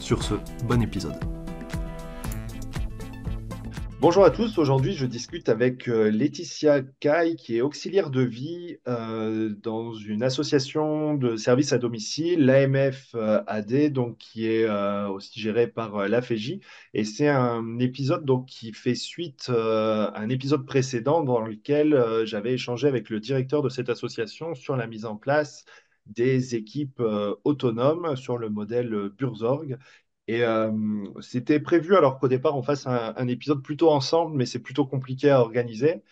Sur ce, bon épisode. Bonjour à tous, aujourd'hui je discute avec euh, Laetitia Kai qui est auxiliaire de vie euh, dans une association de services à domicile, l'AMF euh, AD, donc qui est aussi gérée par l'AFEJ. Et c'est un épisode donc, qui fait suite à un épisode précédent dans lequel j'avais échangé avec le directeur de cette association sur la mise en place des équipes autonomes sur le modèle Burzorg et euh, c'était prévu alors qu'au départ on fasse un, épisode plutôt ensemble, mais c'est plutôt compliqué à organiser.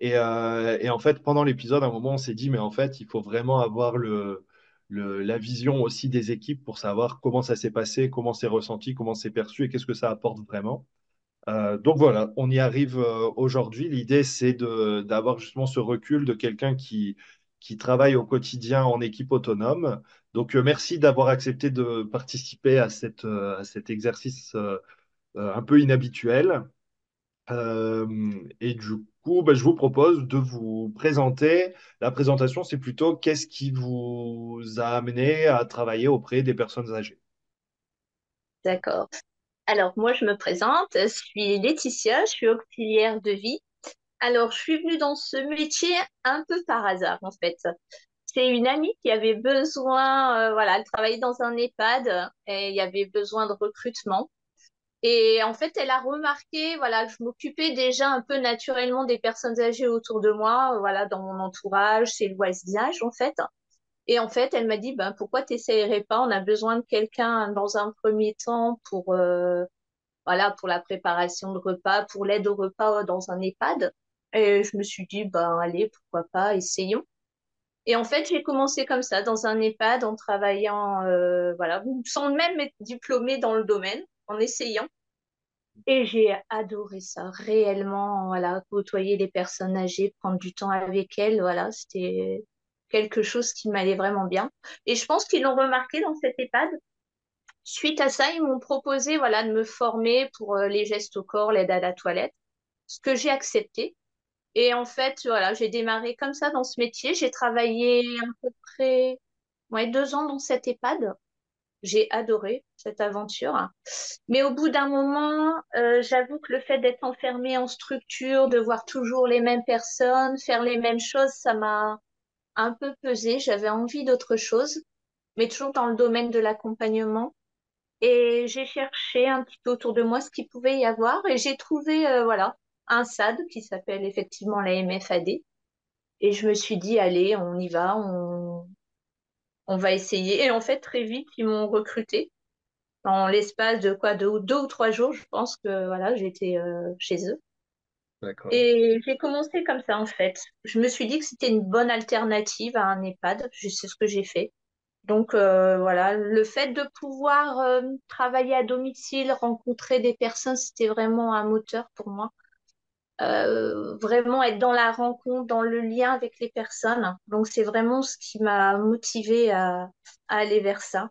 Et, euh, en fait, pendant l'épisode, à un moment, on s'est dit, mais en fait, il faut vraiment avoir le, la vision aussi des équipes pour savoir comment ça s'est passé, comment c'est ressenti, comment c'est perçu et qu'est-ce que ça apporte vraiment. Euh, donc voilà, on y arrive aujourd'hui. L'idée, c'est d'avoir justement ce recul de quelqu'un qui, qui travaille au quotidien en équipe autonome. Donc, euh, merci d'avoir accepté de participer à, cette, euh, à cet exercice euh, un peu inhabituel. et du coup, bah, je vous propose de vous présenter. La présentation, c'est plutôt qu'est-ce qui vous a amené à travailler auprès des personnes âgées. D'accord. Alors, moi, je me présente. Je suis Laetitia, je suis auxiliaire de vie alors, je suis venue dans ce métier un peu par hasard, en fait. C'est une amie qui avait besoin, euh, voilà, elle travaillait dans un EHPAD et il y avait besoin de recrutement. Et en fait, elle a remarqué, voilà, je m'occupais déjà un peu naturellement des personnes âgées autour de moi, voilà, dans mon entourage, c'est le voisinage, en fait. Et en fait, elle m'a dit, ben, pourquoi t'essayerais pas? On a besoin de quelqu'un dans un premier temps pour, euh, voilà, pour la préparation de repas, pour l'aide au repas dans un EHPAD. Et je me suis dit, ben allez, pourquoi pas, essayons. Et en fait, j'ai commencé comme ça, dans un EHPAD, en travaillant, euh, voilà, sans même être diplômée dans le domaine, en essayant. Et j'ai adoré ça, réellement, voilà, côtoyer les personnes âgées, prendre du temps avec elles, voilà, c'était quelque chose qui m'allait vraiment bien. Et je pense qu'ils l'ont remarqué dans cet EHPAD. Suite à ça, ils m'ont proposé, voilà, de me former pour euh, les gestes au corps, l'aide à la toilette, ce que j'ai accepté. Et en fait, voilà, j'ai démarré comme ça dans ce métier. J'ai travaillé à peu près ouais, deux ans dans cette EHPAD. J'ai adoré cette aventure. Mais au bout d'un moment, euh, j'avoue que le fait d'être enfermée en structure, de voir toujours les mêmes personnes, faire les mêmes choses, ça m'a un peu pesé. J'avais envie d'autre chose, mais toujours dans le domaine de l'accompagnement. Et j'ai cherché un petit peu autour de moi ce qu'il pouvait y avoir et j'ai trouvé, euh, voilà, un SAD qui s'appelle effectivement la MFAD. Et je me suis dit, allez, on y va, on, on va essayer. Et en fait, très vite, ils m'ont recruté. En l'espace de quoi, deux, deux, ou trois jours, je pense que voilà, j'étais euh, chez eux. Et j'ai commencé comme ça, en fait. Je me suis dit que c'était une bonne alternative à un EHPAD. C'est ce que j'ai fait. Donc euh, voilà, le fait de pouvoir euh, travailler à domicile, rencontrer des personnes, c'était vraiment un moteur pour moi. Euh, vraiment être dans la rencontre, dans le lien avec les personnes. Donc c'est vraiment ce qui m'a motivée à, aller vers ça.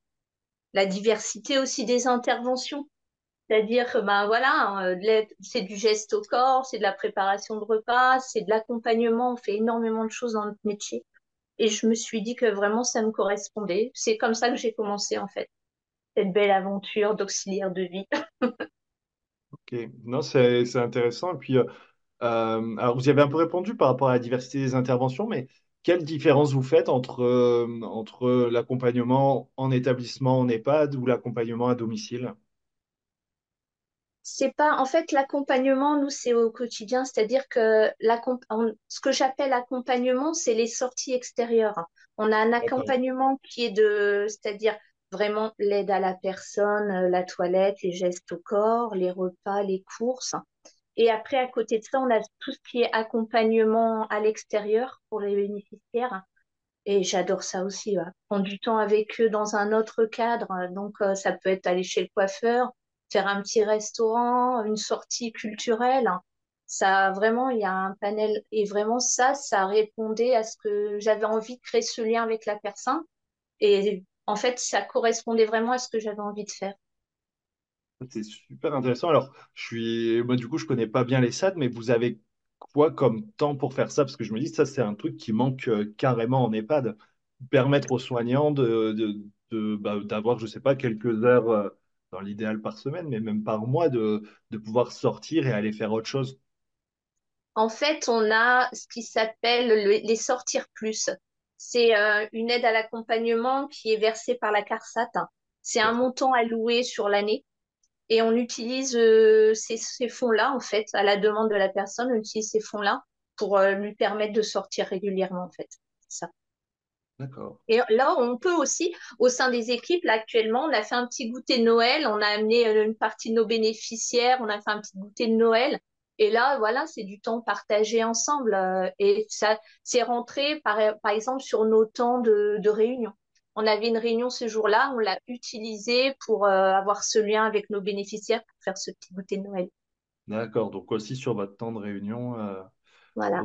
La diversité aussi des interventions. C'est-à-dire que ben voilà, euh, c'est du geste au corps, c'est de la préparation de repas, c'est de l'accompagnement, on fait énormément de choses dans notre métier. Et je me suis dit que vraiment ça me correspondait. C'est comme ça que j'ai commencé en fait, cette belle aventure d'auxiliaire de vie. ok, non, c'est intéressant. Et puis, euh, alors, vous y avez un peu répondu par rapport à la diversité des interventions, mais quelle différence vous faites entre, euh, entre l'accompagnement en établissement, en EHPAD ou l'accompagnement à domicile? C'est pas, en fait, l'accompagnement, nous, c'est au quotidien, c'est-à-dire que ce que j'appelle accompagnement, c'est les sorties extérieures. On a un accompagnement qui est de, c'est-à-dire vraiment l'aide à la personne, euh, la toilette, les gestes au corps, les repas, les courses. Et après, à côté de ça, on a tout ce qui est accompagnement à l'extérieur pour les bénéficiaires. Et j'adore ça aussi, ouais. Prendre du temps avec eux dans un autre cadre. Donc, euh, ça peut être aller chez le coiffeur, faire un petit restaurant, une sortie culturelle. Ça, vraiment, il y a un panel. Et vraiment, ça, ça répondait à ce que j'avais envie de créer ce lien avec la personne. Et en fait, ça correspondait vraiment à ce que j'avais envie de faire. C'est super intéressant. Alors, je suis, moi, du coup, je connais pas bien les SAD, mais vous avez quoi comme temps pour faire ça? Parce que je me dis, ça, c'est un truc qui manque euh, carrément en EHPAD. Permettre aux soignants de, de, de- bah, d'avoir, je sais pas, quelques heures, euh, dans l'idéal par semaine, mais même par mois, de, de pouvoir sortir et aller faire autre chose. En fait, on a ce qui s'appelle le- les sortir plus. C'est euh, une aide à l'accompagnement qui est versée par la CARSAT. C'est un montant alloué sur l'année et on utilise euh, ces, ces fonds-là, en fait, à la demande de la personne, on utilise ces fonds-là pour euh, lui permettre de sortir régulièrement, en fait. Ça. D'accord. Et là, on peut aussi, au sein des équipes, là, actuellement, on a fait un petit goûter de Noël, on a amené euh, une partie de nos bénéficiaires, on a fait un petit goûter de Noël. Et là, voilà, c'est du temps partagé ensemble. euh, et ça, c'est rentré, par, par exemple, sur nos temps de, de réunion. On avait une réunion ce jour-là, on l'a utilisé pour euh, avoir ce lien avec nos bénéficiaires pour faire ce petit goûter de Noël. D'accord. Donc aussi sur votre temps de réunion. euh, Voilà,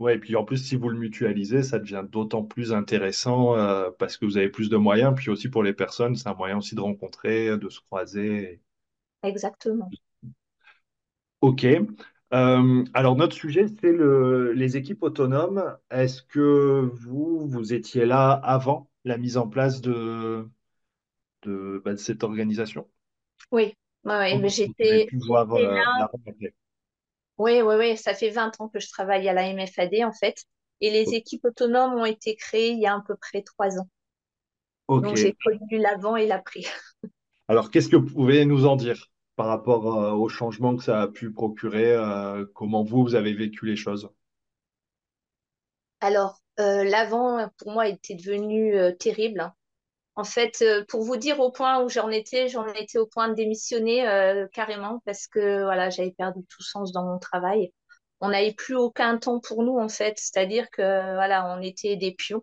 Ouais, et puis en plus, si vous le mutualisez, ça devient d'autant plus intéressant euh, parce que vous avez plus de moyens. Puis aussi pour les personnes, c'est un moyen aussi de rencontrer, de se croiser. exactement. Ok. Euh, alors notre sujet, c'est le, les équipes autonomes. Est-ce que vous, vous étiez là avant la mise en place de, de, bah, de cette organisation? Oui, ouais, j'étais, euh, là. Oui, oui, oui, ça fait 20 ans que je travaille à la MFAD en fait. Et les équipes autonomes ont été créées il y a à peu près trois ans. Donc j'ai connu l'avant et l'après. Alors, qu'est-ce que vous pouvez nous en dire par rapport euh, au changement que ça a pu procurer? euh, comment vous, vous avez vécu les choses? Alors, euh, l'avant, pour moi, était devenu euh, terrible. En fait, euh, pour vous dire au point où j'en étais, j'en étais au point de démissionner euh, carrément parce que voilà, j'avais perdu tout sens dans mon travail. On n'avait plus aucun temps pour nous, en fait. C'est-à-dire que voilà, on était des pions.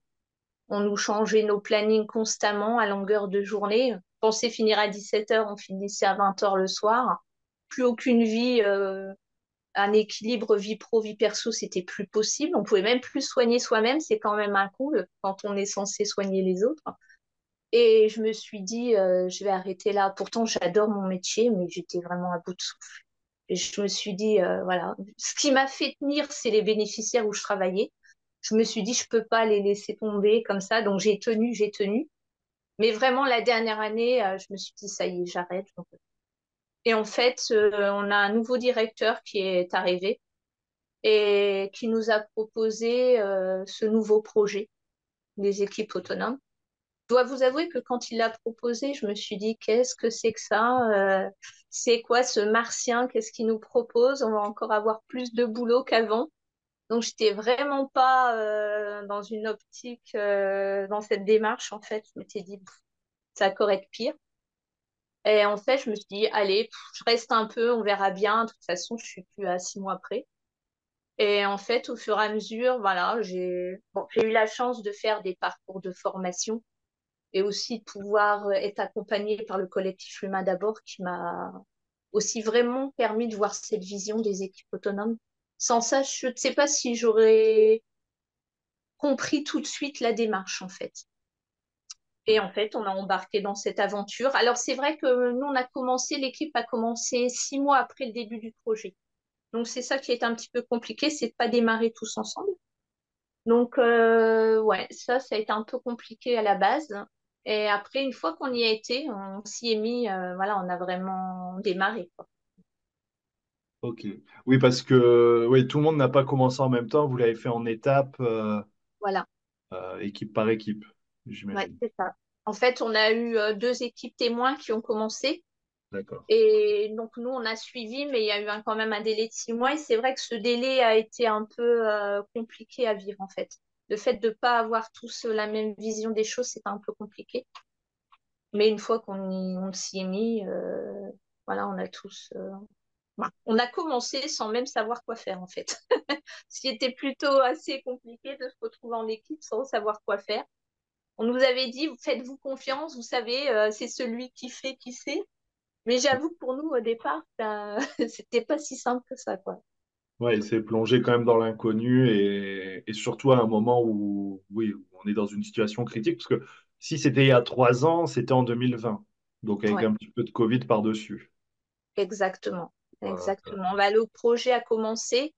On nous changeait nos plannings constamment à longueur de journée. On pensait finir à 17 heures, on finissait à 20 heures le soir. Plus aucune vie, euh, un équilibre vie pro, vie perso, c'était plus possible. On pouvait même plus soigner soi-même, c'est quand même un coup quand on est censé soigner les autres. Et je me suis dit, euh, je vais arrêter là. Pourtant, j'adore mon métier, mais j'étais vraiment à bout de souffle. Et je me suis dit, euh, voilà, ce qui m'a fait tenir, c'est les bénéficiaires où je travaillais. Je me suis dit, je peux pas les laisser tomber comme ça. Donc, j'ai tenu, j'ai tenu. Mais vraiment, la dernière année, euh, je me suis dit, ça y est, j'arrête. Et en fait, euh, on a un nouveau directeur qui est arrivé et qui nous a proposé euh, ce nouveau projet des équipes autonomes. Je dois vous avouer que quand il l'a proposé, je me suis dit, qu'est-ce que c'est que ça Euh, C'est quoi ce martien Qu'est-ce qu'il nous propose? On va encore avoir plus de boulot qu'avant. Donc, j'étais vraiment pas euh, dans une optique, euh, dans cette démarche, en fait. Je m'étais dit, ça pourrait être pire. Et en fait, je me suis dit, allez, je reste un peu, on verra bien. De toute façon, je suis plus à six mois près. Et en fait, au fur et à mesure, voilà, j'ai bon, eu la chance de faire des parcours de formation et aussi de pouvoir être accompagnée par le collectif Humain d'abord qui m'a aussi vraiment permis de voir cette vision des équipes autonomes. Sans ça, je ne sais pas si j'aurais compris tout de suite la démarche, en fait. Et en fait, on a embarqué dans cette aventure. Alors, c'est vrai que nous, on a commencé, l'équipe a commencé six mois après le début du projet. Donc, c'est ça qui est un petit peu compliqué, c'est de pas démarrer tous ensemble. Donc, euh, ouais, ça, ça a été un peu compliqué à la base. Et après, une fois qu'on y a été, on s'y est mis, euh, voilà, on a vraiment démarré, quoi. Ok. Oui, parce que oui, tout le monde n'a pas commencé en même temps. Vous l'avez fait en étapes, euh, Voilà, équipe par équipe, ouais, j'imagine. c'est ça. En fait, on a eu euh, deux équipes témoins qui ont commencé. D'accord. Et donc, nous, on a suivi, mais il y a eu un- quand même un délai de six mois. Et c'est vrai que ce délai a été un peu euh, compliqué à vivre, en fait. Le fait de ne pas avoir tous la même vision des choses, c'est un peu compliqué. Mais une fois qu'on s'y est mis, euh, voilà, on a tous, euh, on a commencé sans même savoir quoi faire en fait. Ce qui était plutôt assez compliqué de se retrouver en équipe sans savoir quoi faire. On nous avait dit, faites-vous confiance, vous savez, euh, c'est celui qui fait qui sait. Mais j'avoue que pour nous, au départ, ben, c'était pas si simple que ça, quoi. Ouais, il s'est plongé quand même dans l'inconnu et, et, surtout à un moment où, oui, on est dans une situation critique, parce que si c'était il y a trois ans, c'était en 2020, donc avec un petit peu de Covid par-dessus. Exactement, exactement. Bah, le projet a commencé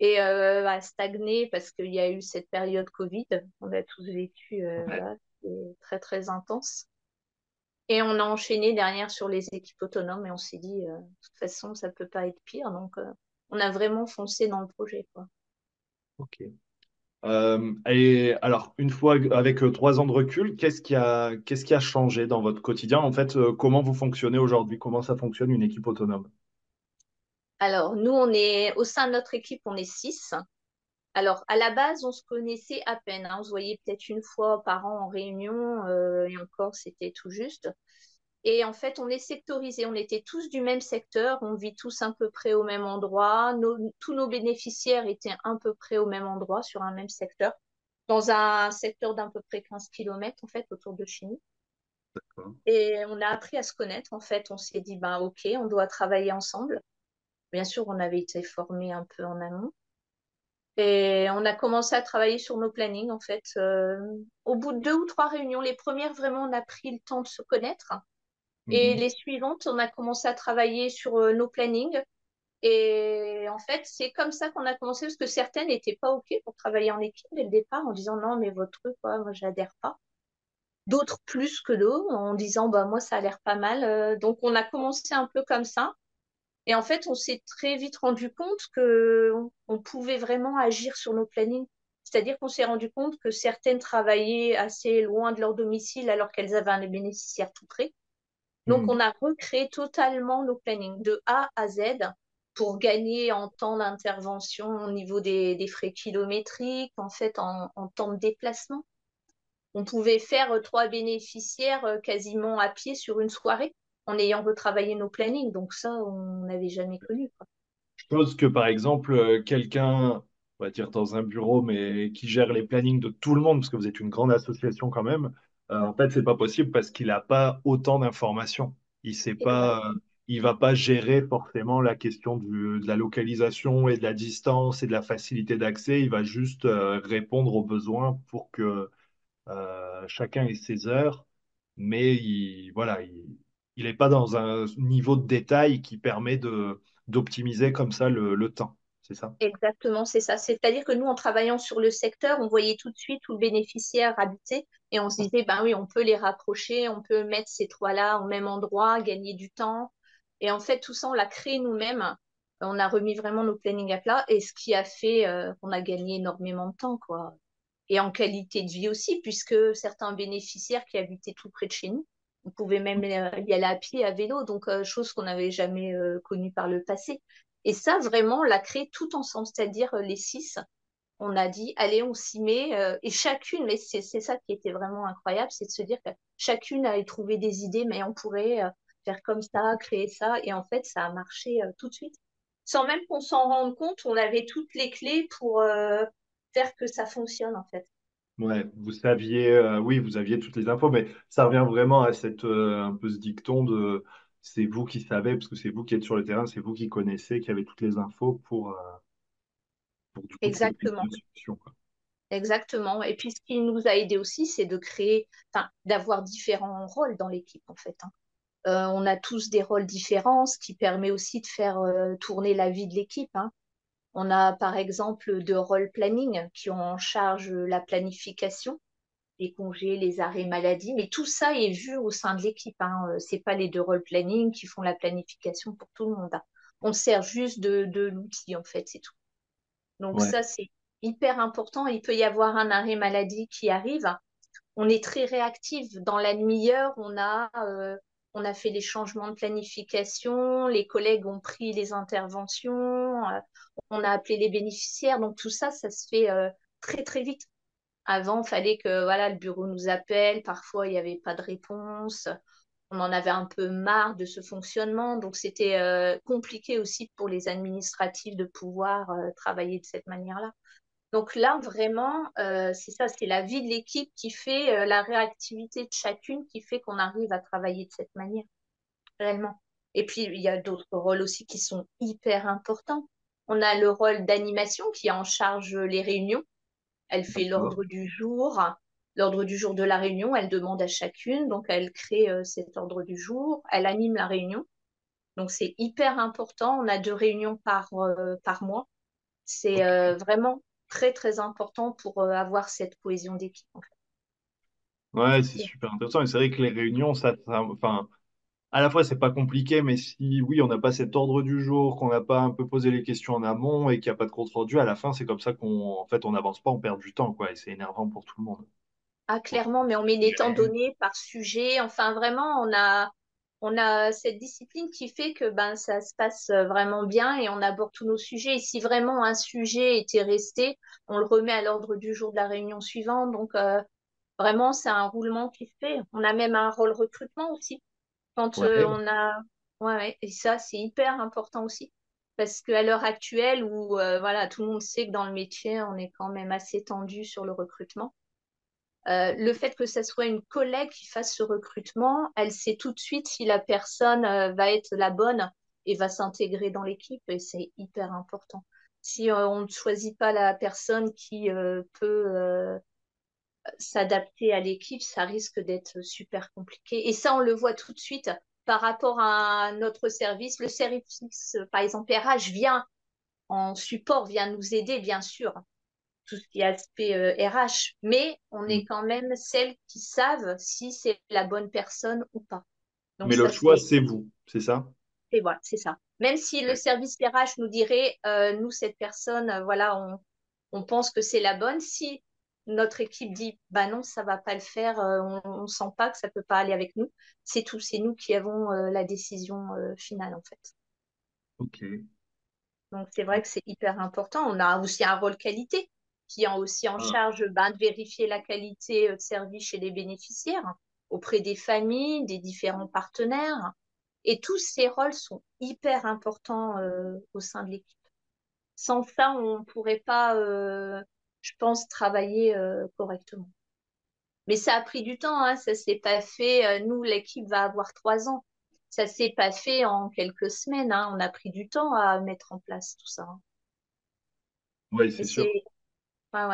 et euh, a stagné parce qu'il y a eu cette période Covid. On a tous vécu, euh, très très intense. Et on a enchaîné derrière sur les équipes autonomes et on s'est dit, euh, de toute façon, ça peut pas être pire. Donc, euh, on a vraiment foncé dans le projet. Quoi. Ok. Et alors, une fois avec trois ans de recul, qu'est-ce qui a, qu'est-ce qui a changé dans votre quotidien? En fait, comment vous fonctionnez aujourd'hui? Comment ça fonctionne une équipe autonome? Alors, nous, on est au sein de notre équipe, on est six. Alors, à la base, on se connaissait à peine. Hein. On se voyait peut-être une fois par an en réunion, euh, et encore, c'était tout juste. Et en fait, on est sectorisé. On était tous du même secteur. On vit tous à peu près au même endroit. tous nos bénéficiaires étaient à peu près au même endroit, sur un même secteur, dans un secteur d'à peu près 15 km, en fait, autour de chez nous. Et on a appris à se connaître, en fait. On s'est dit, ben, OK, on doit travailler ensemble. Bien sûr, on avait été formés un peu en amont. Et on a commencé à travailler sur nos plannings, en fait. Euh, au bout de deux ou trois réunions, les premières, vraiment, on a pris le temps de se connaître. Et mhm. les suivantes, on a commencé à travailler sur euh, nos plannings. Et en fait, c'est comme ça qu'on a commencé, parce que certaines n'étaient pas OK pour travailler en équipe dès le départ, en disant non, mais votre truc, quoi, moi, j'adhère pas. D'autres plus que d'autres, en disant bah, moi, ça a l'air pas mal. Euh, donc, on a commencé un peu comme ça. Et en fait, on s'est très vite rendu compte que on pouvait vraiment agir sur nos plannings. C'est-à-dire qu'on s'est rendu compte que certaines travaillaient assez loin de leur domicile alors qu'elles avaient un bénéficiaire tout près. Donc, hmm. on a recréé totalement nos plannings de A à Z pour gagner en temps d'intervention au niveau des, frais kilométriques, en fait, en, en, temps de déplacement. On pouvait faire trois bénéficiaires euh, quasiment à pied sur une soirée en ayant retravaillé nos plannings. Donc ça, on n'avait jamais connu. Quoi. Je pense que par exemple, euh, quelqu'un, on va dire dans un bureau, mais qui gère les plannings de tout le monde, parce que vous êtes une grande association quand même, euh, en fait, c'est pas possible parce qu'il n'a pas autant d'informations. Il sait pas, euh, il va pas gérer forcément la question de la localisation et de la distance et de la facilité d'accès. Il va juste répondre aux besoins pour que chacun ait ses heures. Mais il, voilà, il, il n'est pas dans un niveau de détail qui permet d'optimiser comme ça le, temps. C'est ça Exactement, c'est ça. C'est-à-dire que nous, en travaillant sur le secteur, on voyait tout de suite où le bénéficiaire habitait et on se disait, ben oui, on peut les rapprocher, on peut mettre ces trois-là au même endroit, gagner du temps. Et en fait, tout ça, on l'a créé nous-mêmes. On a remis vraiment nos plannings à plat et ce qui a fait euh, qu'on a gagné énormément de temps, quoi. Et en qualité de vie aussi, puisque certains bénéficiaires qui habitaient tout près de chez nous, on pouvait même y aller à pied, à vélo, donc euh, chose qu'on n'avait jamais euh, connue par le passé. Et ça, vraiment, on l'a créé tout ensemble, c'est-à-dire euh, les six. On a dit, allez, on s'y met. et chacune, mais c'est ça qui était vraiment incroyable, c'est de se dire que chacune avait trouvé des idées, mais on pourrait faire comme ça, créer ça. Et en fait, ça a marché tout de suite. Sans même qu'on s'en rende compte, on avait toutes les clés pour faire que ça fonctionne, en fait. Ouais, vous saviez, euh, oui, vous aviez toutes les infos, mais ça revient vraiment à cette, euh, un peu ce dicton de c'est vous qui savez, parce que c'est vous qui êtes sur le terrain, c'est vous qui connaissez, qui avez toutes les infos pour, euh, pour du coup, Exactement. Exactement. Et puis, ce qui nous a aidé aussi, c'est de créer, enfin, d'avoir différents rôles dans l'équipe, en fait. Hein. on a tous des rôles différents, ce qui permet aussi de faire tourner la vie de l'équipe. Hein. On a par exemple de rôle planning qui ont en charge la planification, les congés, les arrêts maladie, mais tout ça est vu au sein de l'équipe. Hein. C'est pas les deux rôles planning qui font la planification pour tout le monde. Hein. On sert juste de, l'outil en fait, c'est tout. Donc ça c'est hyper important. Il peut y avoir un arrêt maladie qui arrive. On est très réactif. Dans la demi-heure, on a euh, on a fait les changements de planification, les collègues ont pris les interventions, euh, on a appelé les bénéficiaires. Donc tout ça, ça se fait euh, très très vite. Avant, il fallait que voilà, le bureau nous appelle. Parfois, il n'y avait pas de réponse. on en avait un peu marre de ce fonctionnement, donc c'était euh, compliqué aussi pour les administratifs de pouvoir travailler de cette manière-là. Donc là, vraiment, euh, c'est ça, c'est la vie de l'équipe qui fait la réactivité de chacune qui fait qu'on arrive à travailler de cette manière, réellement. Et puis, il y a d'autres rôles aussi qui sont hyper importants. On a le rôle d'animation qui est en charge les réunions. Elle fait l'ordre du jour, l'ordre du jour de la réunion, elle demande à chacune, donc elle crée euh, cet ordre du jour, elle anime la réunion. Donc c'est hyper important, on a deux réunions par, euh, par mois. C'est euh, vraiment très très important pour avoir cette cohésion d'équipe. Ouais, c'est super intéressant. Et c'est vrai que les réunions, ça, enfin, à la fois, c'est pas compliqué, mais si oui, on n'a pas cet ordre du jour, qu'on n'a pas un peu posé les questions en amont et qu'il n'y a pas de compte rendu, à la fin, c'est comme ça qu'on en fait, on n'avance pas, on perd du temps, quoi. Et c'est énervant pour tout le monde. Ah, clairement, mais on met des temps donnés par sujet. Enfin, vraiment, on a, on a cette discipline qui fait que ben, ça se passe vraiment bien et on aborde tous nos sujets. Et si vraiment un sujet était resté, on le remet à l'ordre du jour de la réunion suivante. Donc, euh, vraiment, c'est un roulement qui se fait. On a même un rôle recrutement aussi. Quand euh, on a. Ouais, et ça, c'est hyper important aussi. Parce qu'à l'heure actuelle, où euh, voilà, tout le monde sait que dans le métier, on est quand même assez tendu sur le recrutement. Euh, le fait que ce soit une collègue qui fasse ce recrutement, elle sait tout de suite si la personne euh, va être la bonne et va s'intégrer dans l'équipe et c'est hyper important. Si euh, on ne choisit pas la personne qui peut s'adapter à l'équipe, ça risque d'être super compliqué. Et ça, on le voit tout de suite par rapport à notre service. Le service, par exemple, RH vient en support, vient nous aider, bien sûr tout ce qui est aspect RH, euh, mais on est mm. quand même celles qui savent si c'est la bonne personne ou pas. mais le choix, c'est vous, c'est ça? Et voilà, c'est ça. Même si le service RH nous dirait, euh, nous, cette personne, euh, voilà, on, on, pense que c'est la bonne, si notre équipe dit, bah non, ça va pas le faire, on, ne sent pas que ça peut pas aller avec nous, c'est tout, c'est nous qui avons la décision finale, en fait. Ok. Donc, c'est vrai que c'est hyper important. On a aussi un rôle qualité qui est aussi en ah. charge ben, de vérifier la qualité euh, de service chez les bénéficiaires, auprès des familles, des différents partenaires. Et tous ces rôles sont hyper importants euh, au sein de l'équipe. Sans ça, on ne pourrait pas, euh, je pense, travailler correctement. Mais ça a pris du temps, hein, ça s'est pas fait. nous, l'équipe va avoir trois ans. Ça s'est pas fait en quelques semaines. Hein. On a pris du temps à mettre en place tout ça. Hein. Oui, c'est sûr.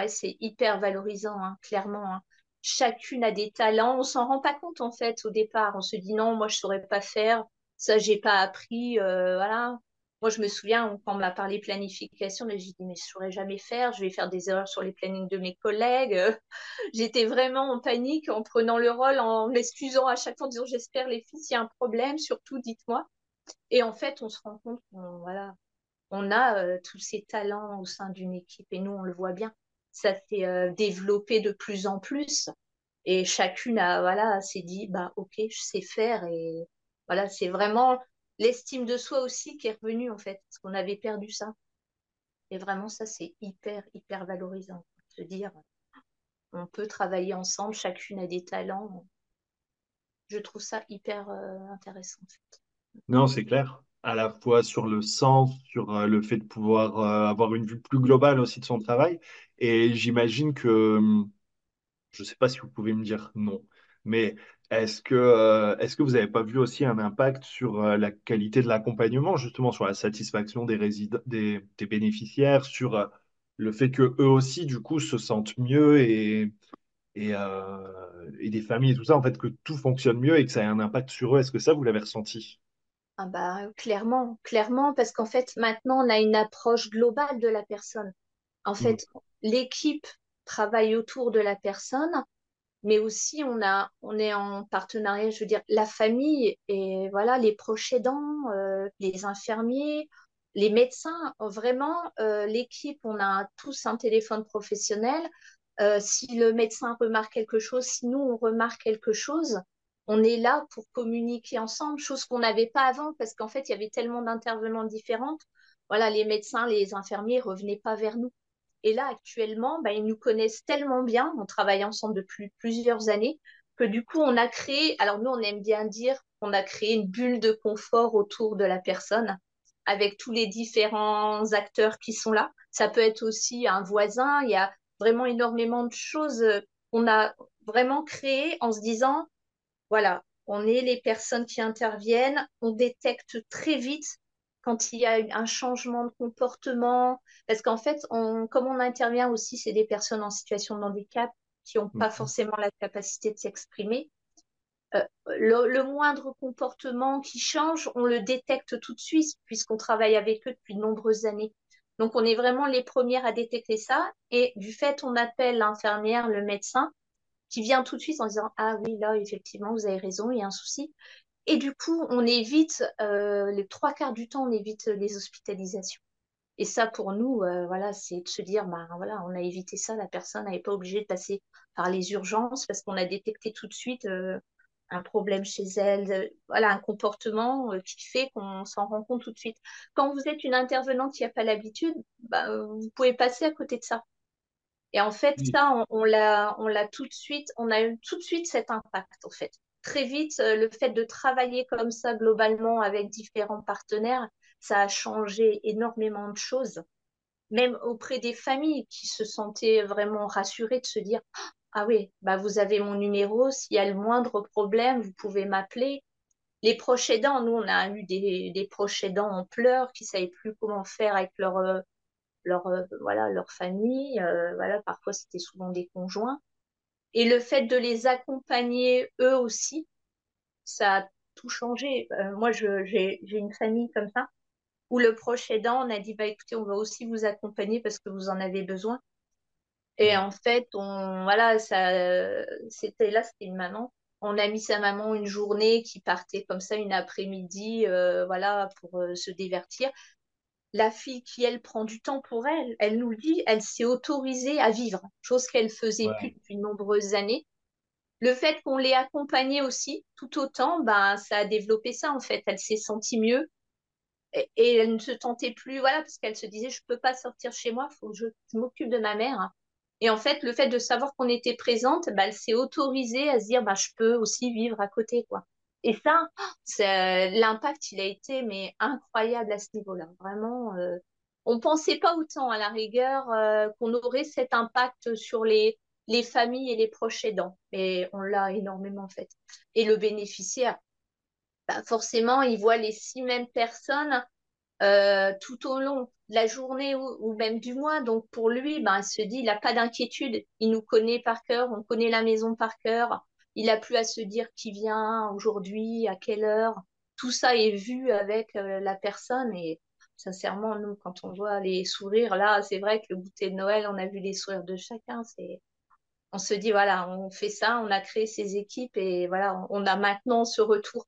C'est hyper valorisant, hein, clairement. Hein. Chacune a des talents. On s'en rend pas compte en fait au départ. On se dit non, moi je saurais pas faire. Ça, j'ai pas appris. Euh, voilà. Moi, je me souviens quand on m'a parlé planification, j'ai dit mais je saurais jamais faire. Je vais faire des erreurs sur les plannings de mes collègues. J'étais vraiment en panique en prenant le rôle, en m'excusant à chaque fois en disant j'espère les filles, s'il y a un problème, surtout dites-moi. Et en fait, on se rend compte qu'on voilà, on a euh, tous ces talents au sein d'une équipe et nous on le voit bien ça s'est euh, développé de plus en plus. Et chacune a, voilà, s'est dit, bah, ok, je sais faire. Et voilà, c'est vraiment l'estime de soi aussi qui est revenue, en fait, parce qu'on avait perdu ça. Et vraiment, ça, c'est hyper, hyper valorisant. Se dire, on peut travailler ensemble, chacune a des talents. Je trouve ça hyper euh, intéressant, en fait. Non, c'est clair à la fois sur le sens, sur euh, le fait de pouvoir euh, avoir une vue plus globale aussi de son travail. Et j'imagine que, hum, je ne sais pas si vous pouvez me dire non, mais est-ce que, euh, est-ce que vous n'avez pas vu aussi un impact sur la qualité de l'accompagnement, justement sur la satisfaction des, bénéficiaires, sur le fait que eux aussi, du coup, se sentent mieux et, et, et des familles et tout ça, en fait, que tout fonctionne mieux et que ça ait un impact sur eux? Est-ce que ça, vous l'avez ressenti? Ah bah, clairement, clairement, parce qu'en fait, maintenant, on a une approche globale de la personne. En mm. fait, l'équipe travaille autour de la personne, mais aussi on a, on est en partenariat, je veux dire, la famille et voilà, les proches aidants, euh, les infirmiers, les médecins. Vraiment, euh, l'équipe, on a tous un téléphone professionnel. Euh, si le médecin remarque quelque chose, si nous on remarque quelque chose, on est là pour communiquer ensemble, chose qu'on n'avait pas avant parce qu'en fait, il y avait tellement d'intervenants différents. Voilà, les médecins, les infirmiers revenaient pas vers nous. Et là, actuellement, bah, ils nous connaissent tellement bien, on travaille ensemble depuis plusieurs années, que du coup, on a créé, alors nous, on aime bien dire qu'on a créé une bulle de confort autour de la personne avec tous les différents acteurs qui sont là. Ça peut être aussi un voisin, il y a vraiment énormément de choses qu'on a vraiment créées en se disant, voilà, on est les personnes qui interviennent, on détecte très vite quand il y a un changement de comportement, parce qu'en fait, on, comme on intervient aussi, c'est des personnes en situation de handicap qui n'ont pas mhm. forcément la capacité de s'exprimer. Euh, le, moindre comportement qui change, on le détecte tout de suite, puisqu'on travaille avec eux depuis de nombreuses années. Donc, on est vraiment les premières à détecter ça. Et du fait, on appelle l'infirmière, le médecin, qui vient tout de suite en disant Ah oui, là, effectivement, vous avez raison, il y a un souci. Et du coup, on évite, euh, les trois quarts du temps, on évite les hospitalisations. Et ça, pour nous, euh, voilà, c'est de se dire, bah, voilà, on a évité ça, la personne n'est pas obligée de passer par les urgences parce qu'on a détecté tout de suite euh, un problème chez elle, voilà, un comportement qui fait qu'on s'en rend compte tout de suite. Quand vous êtes une intervenante qui n'a pas l'habitude, bah, vous pouvez passer à côté de ça. Et en fait, ça, on, on l'a tout de suite, on a eu tout de suite cet impact, en fait. Très vite, euh, le fait de travailler comme ça globalement avec différents partenaires, ça a changé énormément de choses, même auprès des familles qui se sentaient vraiment rassurées de se dire Ah oui, bah vous avez mon numéro, s'il y a le moindre problème, vous pouvez m'appeler. Les proches aidants, nous, on a eu des, des proches aidants en pleurs qui ne savaient plus comment faire avec leur, euh, leur, euh, voilà, leur famille. voilà, parfois, c'était souvent des conjoints. Et le fait de les accompagner eux aussi, ça a tout changé. Euh, moi, j'ai une famille comme ça, où le proche aidant, on a dit, bah, écoutez, on va aussi vous accompagner parce que vous en avez besoin. Et en fait, on, voilà, ça, c'était là, c'était une maman. On a mis sa maman une journée qui partait comme ça, une après-midi, euh, voilà, pour euh, se divertir la fille qui, elle, prend du temps pour elle, elle nous dit, elle s'est autorisée à vivre, chose qu'elle faisait plus depuis de nombreuses années. Le fait qu'on l'ait accompagnée aussi, tout autant, ben, ça a développé ça, en fait. Elle s'est sentie mieux et, elle ne se tentait plus, voilà, parce qu'elle se disait, je ne peux pas sortir chez moi, il faut que je, m'occupe de ma mère. Et en fait, le fait de savoir qu'on était présente, ben, elle s'est autorisée à se dire, ben, je peux aussi vivre à côté, quoi. Et ça, l'impact, il a été mais incroyable à ce niveau-là. Vraiment, euh, on ne pensait pas autant à la rigueur euh, qu'on aurait cet impact sur les, les familles et les proches aidants. Mais on l'a énormément fait. Et le bénéficiaire, bah, forcément, il voit les six mêmes personnes euh, tout au long de la journée ou, même du mois. Donc pour lui, bah, il se dit, il n'a pas d'inquiétude. Il nous connaît par cœur, on connaît la maison par cœur. Il n'a plus à se dire qui vient aujourd'hui, à quelle heure. Tout ça est vu avec euh, la personne et sincèrement, nous, quand on voit les sourires, là, c'est vrai que le goûter de Noël, on a vu les sourires de chacun. C'est, on se dit voilà, on fait ça, on a créé ces équipes et voilà, on a maintenant ce retour.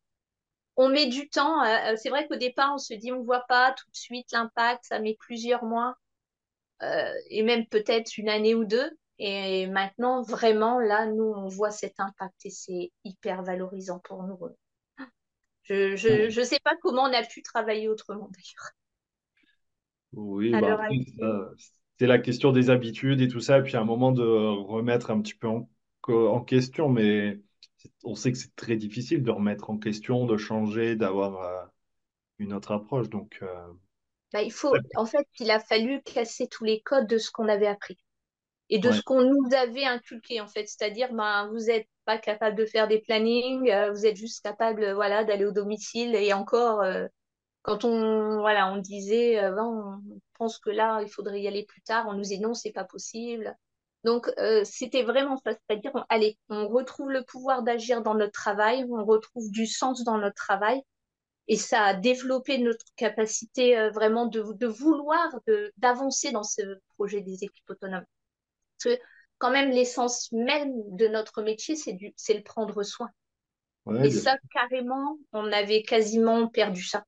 On met du temps. Euh, euh, c'est vrai qu'au départ, on se dit on voit pas tout de suite l'impact, ça met plusieurs mois et même peut-être une année ou deux. Et maintenant, vraiment, là, nous, on voit cet impact et c'est hyper valorisant pour nous. Je ne je, sais pas comment on a pu travailler autrement, d'ailleurs. Oui, bah, c'est la question des habitudes et tout ça, et puis à un moment de remettre un petit peu en, en question, mais on sait que c'est très difficile de remettre en question, de changer, d'avoir euh, une autre approche. Donc, euh, bah, il faut, en fait, il a fallu casser tous les codes de ce qu'on avait appris et de ce qu'on nous avait inculqué en fait, c'est-à-dire ben vous n'êtes pas capable de faire des plannings, euh, vous êtes juste capable euh, voilà d'aller au domicile. Et encore euh, quand on voilà on disait ben, on pense que là il faudrait y aller plus tard, on nous disait non c'est pas possible. Donc c'était vraiment ça, c'est-à-dire allez on retrouve le pouvoir d'agir dans notre travail, on retrouve du sens dans notre travail. Et ça a développé notre capacité vraiment de, de vouloir d'avancer dans ce projet des équipes autonomes. Parce que quand même, l'essence même de notre métier, c'est le prendre soin. et ça, carrément, on avait quasiment perdu ça.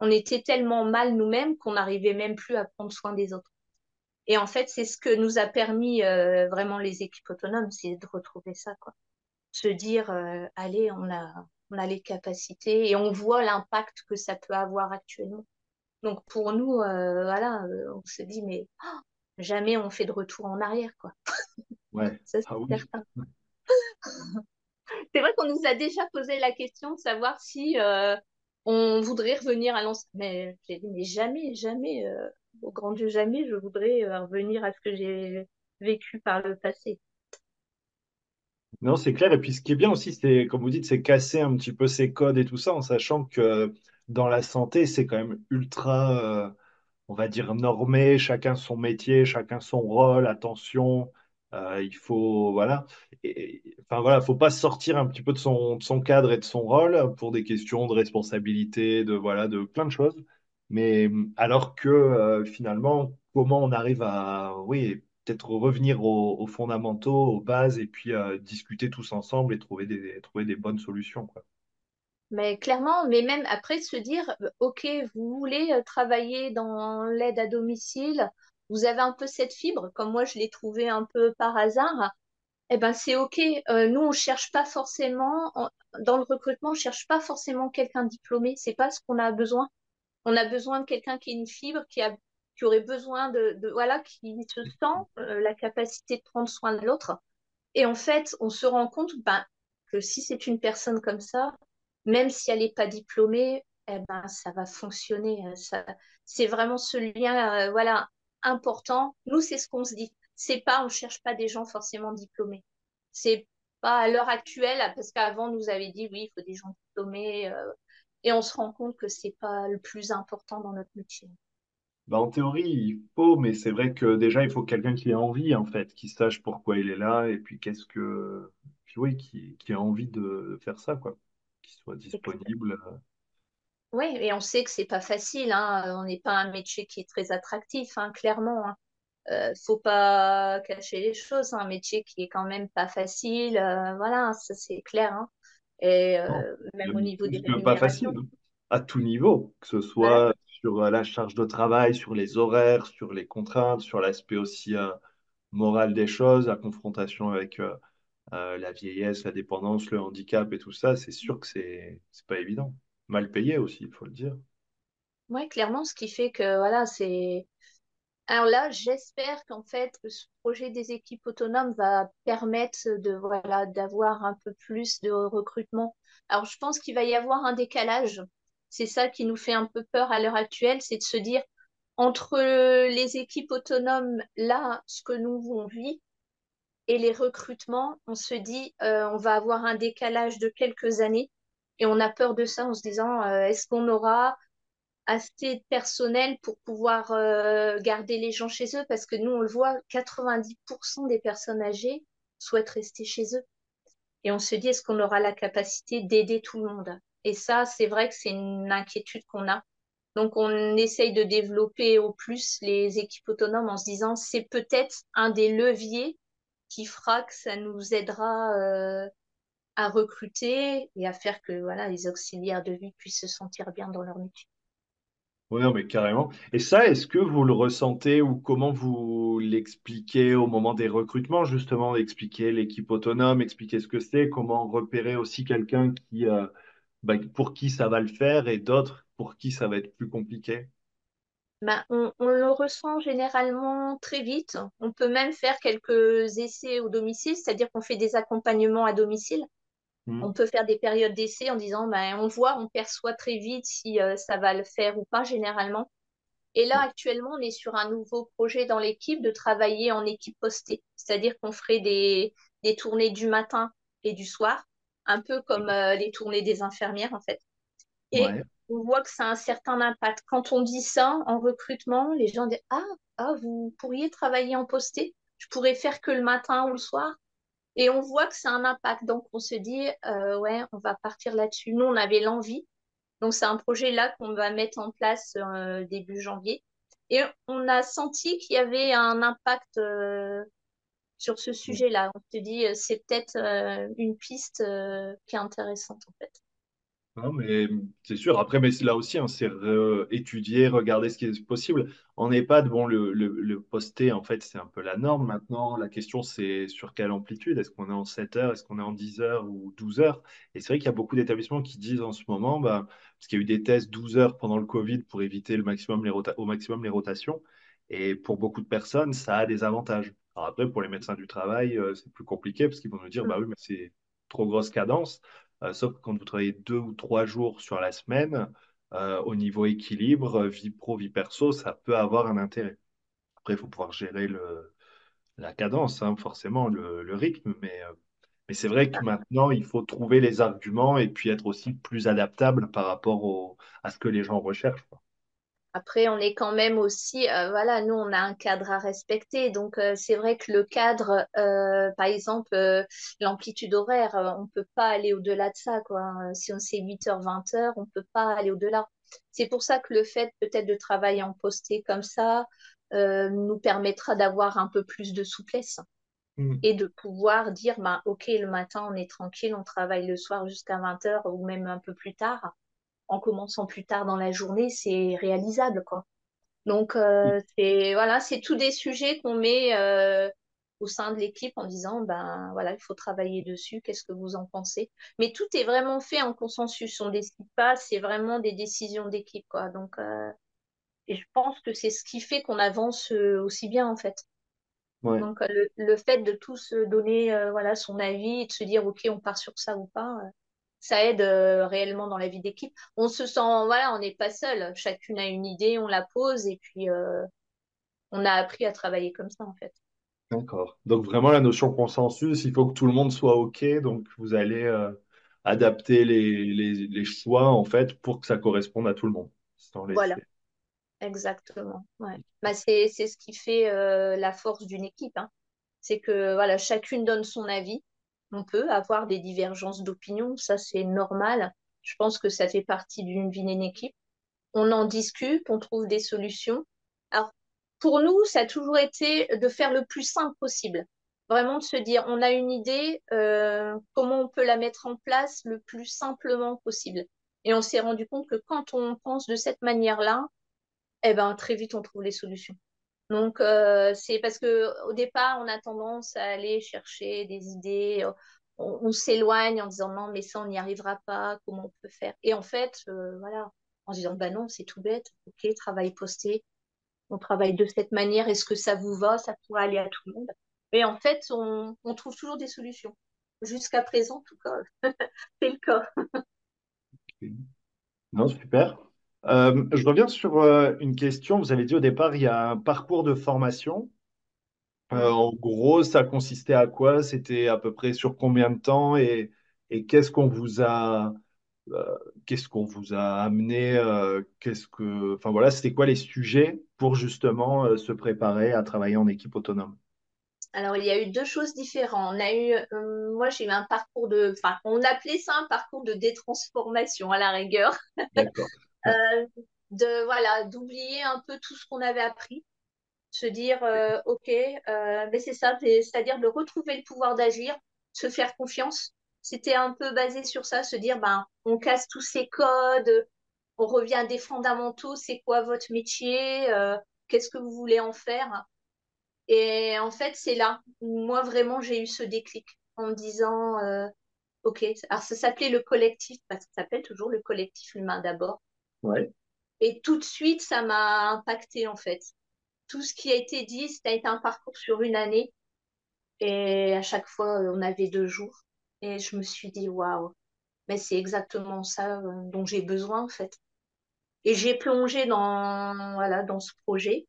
On était tellement mal nous-mêmes qu'on n'arrivait même plus à prendre soin des autres. Et en fait, c'est ce que nous a permis euh, vraiment les équipes autonomes, c'est de retrouver ça, quoi. Se dire, euh, allez, on a, on a les capacités et on voit l'impact que ça peut avoir actuellement. Donc pour nous, euh, voilà, on se dit, mais oh, jamais on fait de retour en arrière, quoi. Ouais. Ça, c'est ah certain. C'est vrai qu'on nous a déjà posé la question de savoir si euh, on voudrait revenir à l'ancien. Mais j'ai dit, mais jamais, jamais, euh, au grand Dieu, jamais, je voudrais euh, revenir à ce que j'ai vécu par le passé. Non, c'est clair. Et puis, ce qui est bien aussi, c'est, comme vous dites, c'est casser un petit peu ces codes et tout ça, en sachant que dans la santé, c'est quand même ultra, on va dire, normé. Chacun son métier, chacun son rôle. Attention, euh, il faut, voilà. Faut pas sortir un petit peu de son, cadre et de son rôle pour des questions de responsabilité, de, voilà, de plein de choses. Mais alors que euh, finalement, comment on arrive à, peut-être revenir aux, aux fondamentaux, aux bases, et puis euh, discuter tous ensemble et trouver des, trouver des bonnes solutions, quoi. Mais clairement, mais même après se dire, euh, OK, vous voulez euh, travailler dans l'aide à domicile, vous avez un peu cette fibre, comme moi je l'ai trouvé un peu par hasard, eh ben c'est OK. Euh, nous, on cherche pas forcément, en- dans le recrutement, on cherche pas forcément quelqu'un diplômé, c'est pas ce qu'on a besoin. On a besoin de quelqu'un qui a une fibre, qui a, qui aurait besoin de, de- voilà, qui se sent la capacité de prendre soin de l'autre. Et en fait, on se rend compte ben, que si c'est une personne comme ça, même si elle n'est pas diplômée, eh ben, ça va fonctionner. euh, Ça, c'est vraiment ce lien, euh, voilà, important. Nous, c'est ce qu'on se dit. C'est pas, on cherche pas des gens forcément diplômés. C'est pas à l'heure actuelle, parce qu'avant, nous avait dit, oui, il faut des gens diplômés, euh, et on se rend compte que c'est pas le plus important dans notre métier. Bah, en théorie, il faut, mais c'est vrai que déjà, il faut quelqu'un qui ait envie, en fait, qui sache pourquoi il est là, et puis qu'est-ce que... Puis oui, qui, qui a envie de faire ça, quoi. Qui soit disponible. Oui, et on sait que c'est pas facile, hein. On n'est pas un métier qui est très attractif, hein, clairement. hein. Euh, faut pas cacher les choses, un métier qui est quand même pas facile, euh, voilà, ça c'est clair. hein. Et euh, même au niveau des que pas facile, rémunérations. À tout niveau, que ce soit sur euh, la charge de travail, sur les horaires, sur les contraintes, sur l'aspect aussi euh, moral des choses, la confrontation avec euh, la vieillesse, la dépendance, le handicap et tout ça, c'est sûr que c'est pas évident. Mal payé aussi, il faut le dire. Ouais, clairement, ce qui fait que voilà, c'est. Alors là, j'espère qu'en fait, ce projet des équipes autonomes va permettre de voilà d'avoir un peu plus de recrutement. Alors, je pense qu'il va y avoir un décalage. C'est ça qui nous fait un peu peur à l'heure actuelle, c'est de se dire entre les équipes autonomes, là, ce que nous on vit, et les recrutements, on se dit euh, on va avoir un décalage de quelques années. Et on a peur de ça en se disant euh, est-ce qu'on aura assez de personnel pour pouvoir euh, garder les gens chez eux? Parce que nous on le voit 90% des personnes âgées souhaitent rester chez eux. Et on se dit est-ce qu'on aura la capacité d'aider tout le monde? Et ça c'est vrai que c'est une inquiétude qu'on a. Donc on essaye de développer au plus les équipes autonomes en se disant c'est peut-être un des leviers qui fera que ça nous aidera euh, à recruter et à faire que voilà, les auxiliaires de vie puissent se sentir bien dans leur métier. Oui, mais carrément. Et ça, est-ce que vous le ressentez ou comment vous l'expliquez au moment des recrutements, justement, expliquer l'équipe autonome, expliquer ce que c'est, comment repérer aussi quelqu'un qui, euh, bah, pour qui ça va le faire et d'autres pour qui ça va être plus compliqué? Ben, on, on le ressent généralement très vite. On peut même faire quelques essais au domicile, c'est-à-dire qu'on fait des accompagnements à domicile. Hmm. On peut faire des périodes d'essai en disant, ben, on voit, on perçoit très vite si euh, ça va le faire ou pas généralement. Et là, actuellement, on est sur un nouveau projet dans l'équipe de travailler en équipe postée. C'est-à-dire qu'on ferait des, des tournées du matin et du soir, un peu comme euh, les tournées des infirmières, en fait. Et Ouais. On voit que ça a un certain impact. Quand on dit ça en recrutement, les gens disent, ah, ah, vous pourriez travailler en posté? Je pourrais faire que le matin ou le soir? Et on voit que ça a un impact. Donc, on se dit, euh, ouais, on va partir là-dessus. Nous, on avait l'envie. Donc, c'est un projet là qu'on va mettre en place euh, début janvier. Et on a senti qu'il y avait un impact euh, sur ce sujet-là. On se dit, c'est peut-être une piste qui est intéressante, en fait. Non, mais c'est sûr. Après, mais là aussi, hein, c'est étudier, regarder ce qui est possible. En EHPAD, bon, le, le, posté, en fait, c'est un peu la norme maintenant. La question, c'est sur quelle amplitude? Est-ce qu'on est en 7 heures? Est-ce qu'on est en 10 heures ou 12 heures? Et c'est vrai qu'il y a beaucoup d'établissements qui disent en ce moment, bah, parce qu'il y a eu des tests 12 heures pendant le Covid pour éviter le maximum les au maximum les rotations. Et pour beaucoup de personnes, ça a des avantages. Alors après, pour les médecins du travail, euh, c'est plus compliqué parce qu'ils vont nous dire, bah oui, mais c'est trop grosse cadence. Sauf que quand vous travaillez deux ou trois jours sur la semaine, au niveau équilibre, vie pro, vie perso, ça peut avoir un intérêt. Après, il faut pouvoir gérer la cadence, hein, forcément, le, rythme, mais mais c'est vrai que maintenant, il faut trouver les arguments et puis être aussi plus adaptable par rapport à ce que les gens recherchent. Après, on est quand même aussi, euh, voilà, nous, on a un cadre à respecter. Donc, euh, c'est vrai que le cadre, euh, par exemple, l'amplitude horaire, on ne peut pas aller au-delà de ça, quoi. Si on sait 8h, 20h, on ne peut pas aller au-delà. C'est pour ça que le fait peut-être de travailler en posté comme ça nous permettra d'avoir un peu plus de souplesse. Mm. et de pouvoir dire, bah, OK, le matin, on est tranquille, on travaille le soir jusqu'à 20h ou même un peu plus tard. En commençant plus tard dans la journée, c'est réalisable, quoi. Donc, euh, mm. c'est voilà, c'est tous des sujets qu'on met euh, au sein de l'équipe en disant, ben voilà, il faut travailler dessus, qu'est-ce que vous en pensez? Mais tout est vraiment fait en consensus, on décide pas, c'est vraiment des décisions d'équipe, quoi. Donc, euh, et je pense que c'est ce qui fait qu'on avance aussi bien, en fait. Donc, euh, le, fait de tous donner voilà, son avis et de se dire, OK, on part sur ça ou pas, ça aide réellement dans la vie d'équipe. On se sent, voilà, on n'est pas seul. Chacune a une idée, on la pose et puis on a appris à travailler comme ça, en fait. D'accord. Donc, vraiment, la notion consensus, il faut que tout le monde soit OK. Donc, vous allez adapter les, les, les, choix, en fait, pour que ça corresponde à tout le monde. Voilà. Exactement. Ouais. Bah, c'est, c'est ce qui fait euh, la force d'une équipe. Hein. C'est que voilà, chacune donne son avis. On peut avoir des divergences d'opinion, ça c'est normal. Je pense que ça fait partie d'une vie d'une équipe. On en discute, on trouve des solutions. Alors, pour nous, ça a toujours été de faire le plus simple possible. Vraiment de se dire, on a une idée, euh, comment on peut la mettre en place le plus simplement possible. Et on s'est rendu compte que quand on pense de cette manière-là, eh ben, très vite, on trouve les solutions. Donc, euh, c'est parce que au départ, on a tendance à aller chercher des idées, on, s'éloigne en disant non, mais ça, on n'y arrivera pas, comment on peut faire? Et en fait, euh, voilà, en disant bah non, c'est tout bête, ok, travail posté, on travaille de cette manière, est-ce que ça vous va? Ça pourrait aller à tout le monde. Et en fait, on, on trouve toujours des solutions. Jusqu'à présent, en tout cas, c'est le cas. Non, super. Euh, je reviens sur euh, une question. Vous avez dit au départ, il y a un parcours de formation. Euh, en gros, ça consistait à quoi? C'était à peu près sur combien de temps? Et, et qu'est-ce qu'on vous a, qu'est-ce qu'on vous a amené? qu'est-ce que, enfin voilà, c'était quoi les sujets pour justement se préparer à travailler en équipe autonome? Alors, il y a eu deux choses différentes. On a eu, moi, j'ai eu un parcours de, enfin, on appelait ça un parcours de détransformation à la rigueur. D'accord. Euh, de voilà d'oublier un peu tout ce qu'on avait appris. Se dire euh, ok euh, mais c'est ça c'est-à-dire de retrouver le pouvoir d'agir se faire confiance. C'était un peu basé sur ça se dire ben on casse tous ces codes on revient à des fondamentaux c'est quoi votre métier qu'est-ce que vous voulez en faire? Et en fait c'est là où moi vraiment j'ai eu ce déclic en me disant ok alors ça s'appelait le collectif parce que ça s'appelle toujours le collectif humain d'abord et tout de suite, ça m'a impacté en fait. Tout ce qui a été dit, ça a été un parcours sur une année. Et à chaque fois, on avait deux jours. Et je me suis dit, waouh, mais c'est exactement ça euh, dont j'ai besoin en fait. Et j'ai plongé dans, voilà, dans ce projet.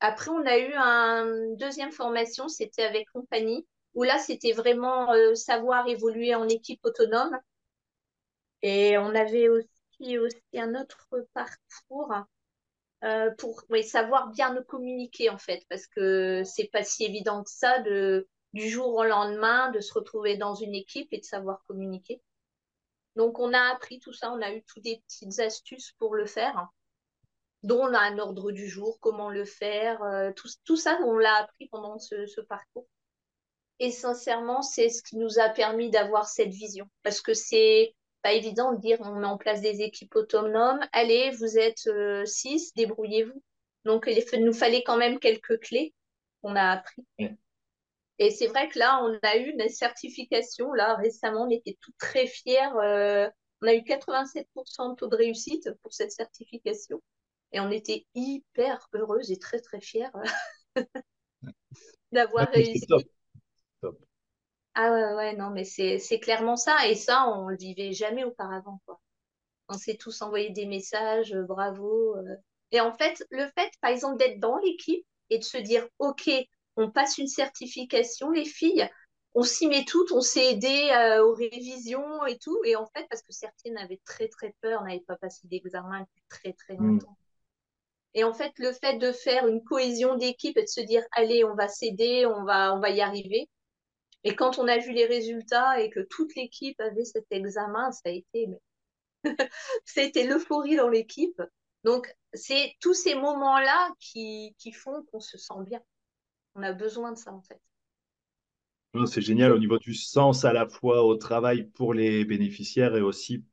Après, on a eu une deuxième formation, c'était avec compagnie, où là, c'était vraiment euh, savoir évoluer en équipe autonome. Et on avait aussi aussi un autre parcours euh, pour savoir bien nous communiquer en fait, parce que c'est pas si évident que ça de du jour au lendemain de se retrouver dans une équipe et de savoir communiquer. Donc on a appris tout ça, on a eu toutes des petites astuces pour le faire, dont on a un ordre du jour, comment le faire, euh, tout, tout, ça on l'a appris pendant ce parcours. Et sincèrement, c'est ce qui nous a permis d'avoir cette vision, parce que c'est pas évident de dire on met en place des équipes autonomes. Allez, vous êtes euh, six, débrouillez-vous. Donc, il nous fallait quand même quelques clés qu'on a appris. Et c'est vrai que là, on a eu une certification. Là, récemment, on était tout très fiers. Euh, on a eu 87% de taux de réussite pour cette certification. Et on était hyper heureuses et très, très fiers d'avoir réussi. Ah ouais, ouais, non, mais c'est, c'est clairement ça. Et ça, on le vivait jamais auparavant, quoi. On s'est tous envoyé des messages, euh, bravo. euh. Et en fait, le fait, par exemple, d'être dans l'équipe et de se dire, OK, on passe une certification, les filles, on s'y met toutes, on s'est aidé euh, aux révisions et tout. Et en fait, parce que certaines avaient très, très peur, n'avaient pas passé d'examen depuis très, très Mm. longtemps. Et en fait, le fait de faire une cohésion d'équipe et de se dire, allez, on va s'aider, on va, on va y arriver. Et quand on a vu les résultats et que toute l'équipe avait cet examen, ça a été, été l'euphorie dans l'équipe. Donc, c'est tous ces moments-là qui, qui font qu'on se sent bien. On a besoin de ça, en fait. C'est génial au niveau du sens à la fois au travail pour les bénéficiaires et aussi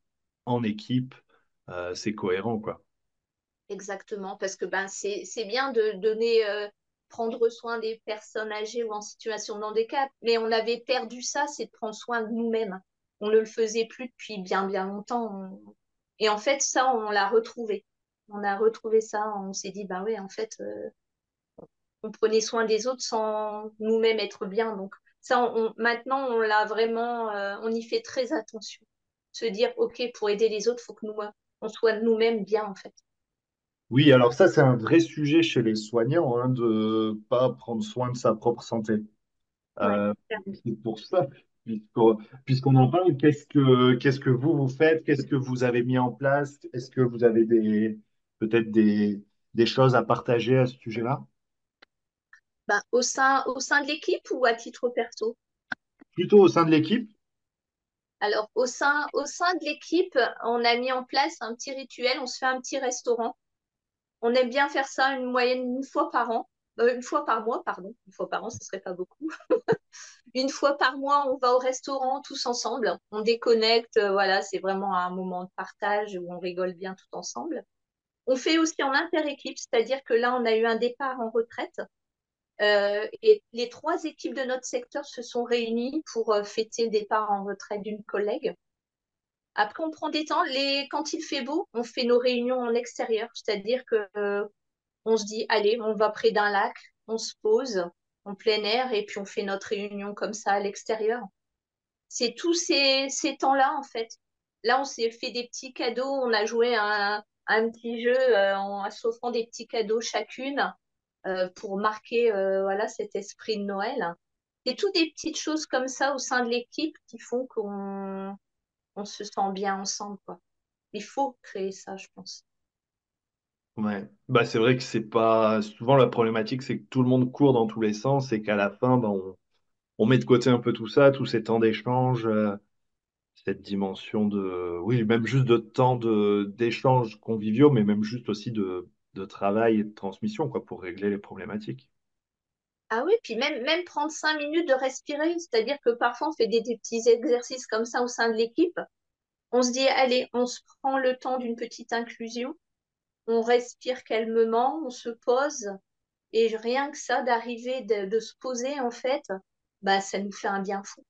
en équipe. Euh, c'est cohérent, quoi. Exactement, parce que ben, c'est, c'est bien de donner, euh, prendre soin des personnes âgées ou en situation de handicap, mais on avait perdu ça, c'est de prendre soin de nous-mêmes. On ne le faisait plus depuis bien, bien longtemps. On- Et en fait, ça, on l'a retrouvé. On a retrouvé ça, on s'est dit, bah oui, en fait, euh, on prenait soin des autres sans nous-mêmes être bien. Donc ça, maintenant, on l'a vraiment, euh, on y fait très attention. Se dire, OK, pour aider les autres, il faut que nous, on soit nous-mêmes bien, en fait. Oui, alors ça, c'est un vrai sujet chez les soignants, hein, de pas prendre soin de sa propre santé. Ouais. Euh, c'est pour ça, puisqu'on puisqu'on en parle, qu'est-ce que qu'est-ce que vous vous faites? Qu'est-ce que vous avez mis en place? Est-ce que vous avez des peut-être des, des choses à partager à ce sujet-là? Ben, au sein, au sein de l'équipe ou à titre perso? Plutôt au sein de l'équipe? Alors, au sein, au sein de l'équipe, on a mis en place un petit rituel. On se fait un petit restaurant. On aime bien faire ça une moyenne une fois par an. Euh, une fois par mois, pardon. Une fois par an, ce serait pas beaucoup. Une fois par mois, on va au restaurant tous ensemble. On déconnecte. euh, voilà, c'est vraiment un moment de partage où on rigole bien tout ensemble. On fait aussi en inter-équipe, c'est-à-dire que là, on a eu un départ en retraite. Euh, et les trois équipes de notre secteur se sont réunies pour fêter le départ en retraite d'une collègue. Après, on prend des temps. Les... Quand il fait beau, on fait nos réunions en extérieur, c'est-à-dire que euh, on se dit, allez, on va près d'un lac, on se pose en plein air et puis on fait notre réunion comme ça à l'extérieur. C'est tous ces, ces temps-là, en fait. Là, on s'est fait des petits cadeaux, on a joué à un, un petit jeu euh, en s'offrant des petits cadeaux chacune euh, pour marquer euh, voilà, cet esprit de Noël. C'est toutes des petites choses comme ça au sein de l'équipe qui font qu'on on se sent bien ensemble, quoi. Il faut créer ça, je pense. Ouais. Bah, c'est vrai que c'est pas souvent la problématique, c'est que tout le monde court dans tous les sens et qu'à la fin, bah, on, met de côté un peu tout ça, tous ces temps d'échange, euh, cette dimension de, oui, même juste de temps de d'échanges conviviaux, mais même juste aussi de, de travail et de transmission, quoi, pour régler les problématiques. Ah oui, puis même, prendre cinq minutes de respirer, c'est-à-dire que parfois on fait des, petits exercices comme ça au sein de l'équipe. On se dit, allez, on se prend le temps d'une petite inclusion, on respire calmement, on se pose, et rien que ça, d'arriver, de, se poser, en fait, bah, ça nous fait un bien fou.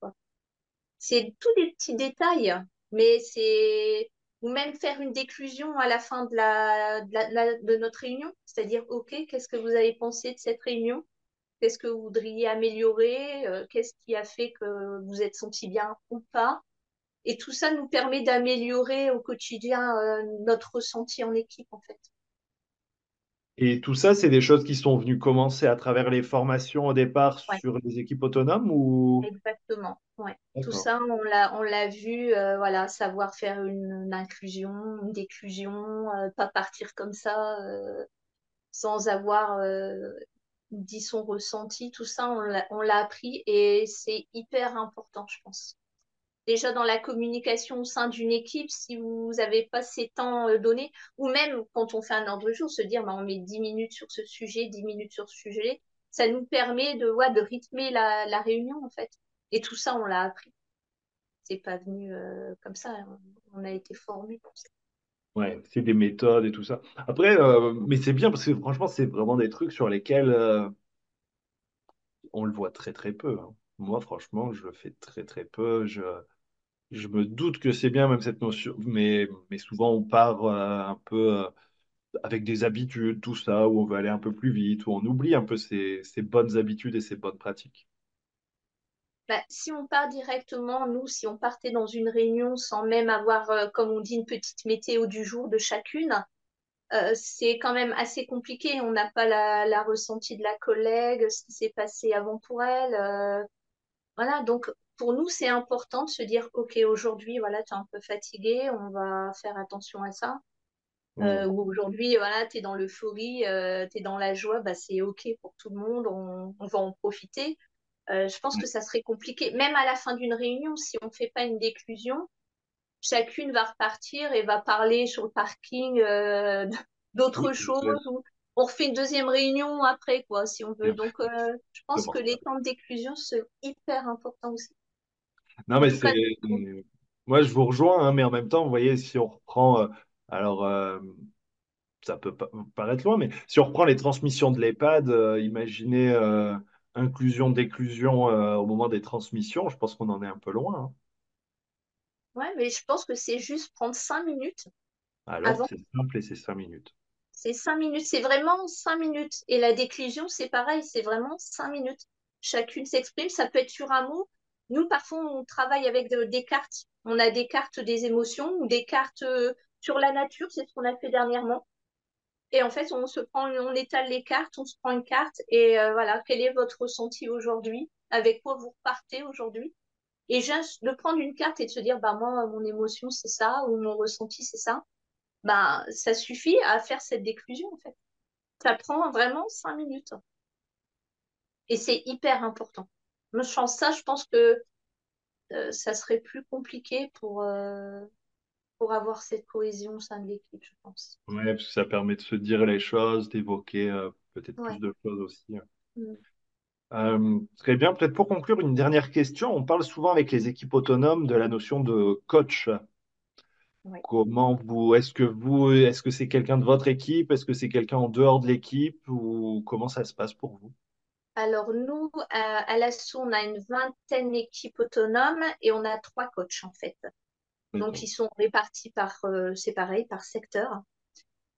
C'est tous des petits détails, mais c'est... Ou même faire une déclusion à la fin de notre réunion, c'est-à-dire, OK, qu'est-ce que vous avez pensé de cette réunion? Qu'est-ce que vous voudriez améliorer? Euh, qu'est-ce qui a fait que vous êtes senti bien ou pas? Et tout ça nous permet d'améliorer au quotidien euh, notre ressenti en équipe, en fait. Et tout ça, c'est des choses qui sont venues commencer à travers les formations au départ Ouais, sur les équipes autonomes ou... exactement. Ouais. Tout ça, on l'a, on l'a vu, euh, voilà, savoir faire une, une inclusion, une déclusion, euh, pas partir comme ça euh, sans avoir dit son ressenti. Tout ça, on l'a, appris et c'est hyper important, je pense. déjà dans la communication au sein d'une équipe, si vous n'avez pas ces temps euh, donnés, ou même quand on fait un ordre du jour, se dire bah, on met 10 minutes sur ce sujet, 10 minutes sur ce sujet, ça nous permet de, ouais, de rythmer la, réunion en fait. Et tout ça, on l'a appris. C'est pas venu euh, comme ça, on a été formé pour ça. Ouais, c'est des méthodes et tout ça. Après, euh, mais c'est bien parce que franchement, c'est vraiment des trucs sur lesquels euh, on le voit très très peu. hein. Moi, franchement, je le fais très très peu. Je, me doute que c'est bien même cette notion, mais, souvent on part euh, un peu avec des habitudes, tout ça, où on veut aller un peu plus vite, où on oublie un peu ces, ces bonnes habitudes et ces bonnes pratiques. Bah, si on part directement, nous, si on partait dans une réunion sans même avoir, euh, comme on dit, une petite météo du jour de chacune, euh, c'est quand même assez compliqué. On n'a pas la, la ressenti de la collègue, ce qui s'est passé avant pour elle. euh, voilà, donc pour nous, c'est important de se dire, OK, aujourd'hui, voilà, tu es un peu fatigué, on va faire attention à ça. Euh, ou aujourd'hui, voilà, tu es dans l'euphorie, tu es dans la joie, bah, c'est OK pour tout le monde, on, on va en profiter. Euh, je pense que ça serait compliqué. Même à la fin d'une réunion, si on ne fait pas une déclusion, chacune va repartir et va parler sur le parking euh, d'autres choses ou on refait une deuxième réunion après, quoi, si on veut. Donc, euh, je pense que les temps de déclusion sont hyper importants aussi. Non, mais c'est. Moi, je vous rejoins, hein, mais en même temps, vous voyez, si on reprend. euh, alors, ça peut pa- paraître loin, mais si on reprend les transmissions de l'EHPAD, euh, imaginez euh, inclusion, déclusion euh, au moment des transmissions, je pense qu'on en est un peu loin. hein. ouais, mais je pense que c'est juste prendre cinq minutes Alors, avant. c'est simple et c'est cinq minutes. C'est cinq minutes, c'est vraiment cinq minutes. Et la déclusion, c'est pareil, c'est vraiment cinq minutes. Chacune s'exprime, ça peut être sur un mot. Nous, parfois, on travaille avec de- des cartes. On a des cartes des émotions ou des cartes euh, sur la nature, c'est ce qu'on a fait dernièrement. Et en fait, on se prend, on étale les cartes, on se prend une carte et euh, voilà, quel est votre ressenti aujourd'hui? Avec quoi vous repartez aujourd'hui? Et juste de prendre une carte et de se dire, bah moi, mon émotion, c'est ça, ou mon ressenti, c'est ça, bah ça suffit à faire cette déclusion, en fait. Ça prend vraiment cinq minutes. Et c'est hyper important. Je pense ça, je pense que euh, ça serait plus compliqué pour, euh, pour avoir cette cohésion au sein de l'équipe, je pense. Ouais, parce que ça permet de se dire les choses, d'évoquer euh, peut-être plus de choses aussi. Mm. Euh, très bien, peut-être pour conclure, une dernière question. On parle souvent avec les équipes autonomes de la notion de coach. Ouais. Comment vous, est-ce que vous, est-ce que c'est quelqu'un de votre équipe? Est-ce que c'est quelqu'un en dehors de l'équipe? Ou comment ça se passe pour vous? Alors, nous, à, à l'ASSO, on a une vingtaine d'équipes autonomes et on a trois coachs, en fait. Donc, ils sont répartis par, euh, c'est pareil, par secteur.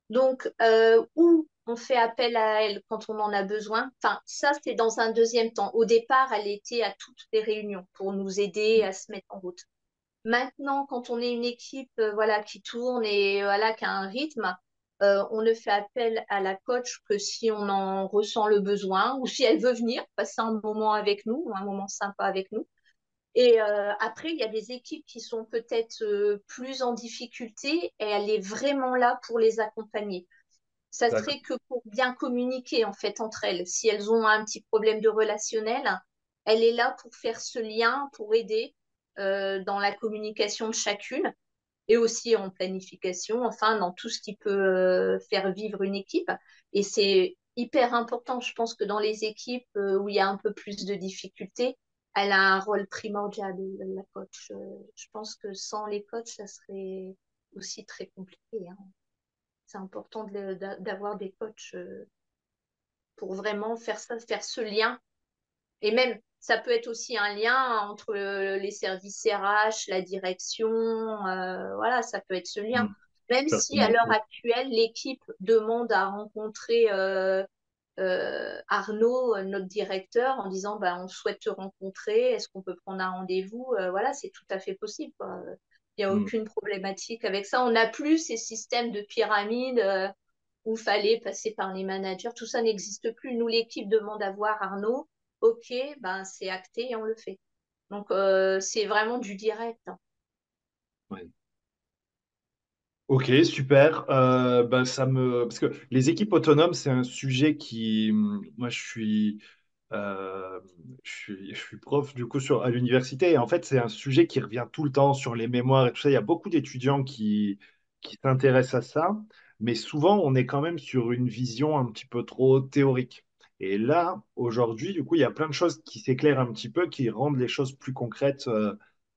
Donc, euh, où on fait appel à elle quand on en a besoin? Enfin, ça, c'est dans un deuxième temps. Au départ, elle était à toutes les réunions pour nous aider à se mettre en route. Maintenant, quand on est une équipe euh, voilà, qui tourne et voilà, qui a un rythme, euh, on ne fait appel à la coach que si on en ressent le besoin ou si elle veut venir passer un moment avec nous, un moment sympa avec nous. Et euh, après, il y a des équipes qui sont peut-être euh, plus en difficulté et elle est vraiment là pour les accompagner. Ça serait que pour bien communiquer en fait entre elles. Si elles ont un petit problème de relationnel, elle est là pour faire ce lien, pour aider euh, dans la communication de chacune et aussi en planification, enfin dans tout ce qui peut euh, faire vivre une équipe. Et c'est hyper important. Je pense que dans les équipes euh, où il y a un peu plus de difficultés, elle a un rôle primordial, la coach. Euh, je pense que sans les coachs, ça serait aussi très compliqué. hein. C'est important de- d'avoir des coachs euh, pour vraiment faire ça, faire ce lien. Et même, ça peut être aussi un lien entre le- les services RH, la direction, euh, voilà, ça peut être ce lien. Hmm. Même si à l'heure actuelle, l'équipe demande à rencontrer euh, euh, Arnaud, euh, notre directeur, en disant bah, on souhaite te rencontrer, est-ce qu'on peut prendre un rendez-vous Euh, Voilà, c'est tout à fait possible. quoi. Il n'y a Hmm. aucune problématique avec ça. On n'a plus ces systèmes de pyramide euh, où il fallait passer par les managers. Tout ça n'existe plus. Nous, l'équipe demande à voir Arnaud. OK, ben, c'est acté et on le fait. Donc, euh, c'est vraiment du direct. hein. Ouais. Ok, super. Euh, ben, ça me... Parce que les équipes autonomes, c'est un sujet qui... hum, Moi, je suis, euh, je suis, je suis prof du coup sur, à l'université et en fait, c'est un sujet qui revient tout le temps sur les mémoires et tout ça. Il y a beaucoup d'étudiants qui, qui s'intéressent à ça, mais souvent, on est quand même sur une vision un petit peu trop théorique. Et là, aujourd'hui, du coup, il y a plein de choses qui s'éclairent un petit peu, qui rendent les choses plus concrètes. euh,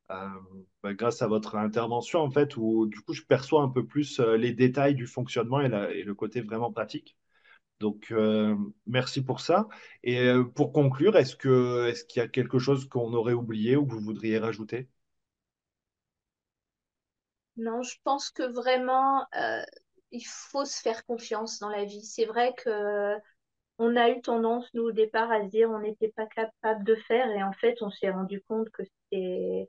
bah, grâce à votre intervention, en fait, où du coup, je perçois un peu plus euh, les détails du fonctionnement et, le côté vraiment pratique. Donc, euh, merci pour ça. Et euh, pour conclure, est-ce que, est-ce qu'il y a quelque chose qu'on aurait oublié ou que vous voudriez rajouter? Non, je pense que vraiment, euh, il faut se faire confiance dans la vie. C'est vrai que on a eu tendance, nous, au départ, à se dire on n'était pas capable de faire. Et en fait, on s'est rendu compte que c'était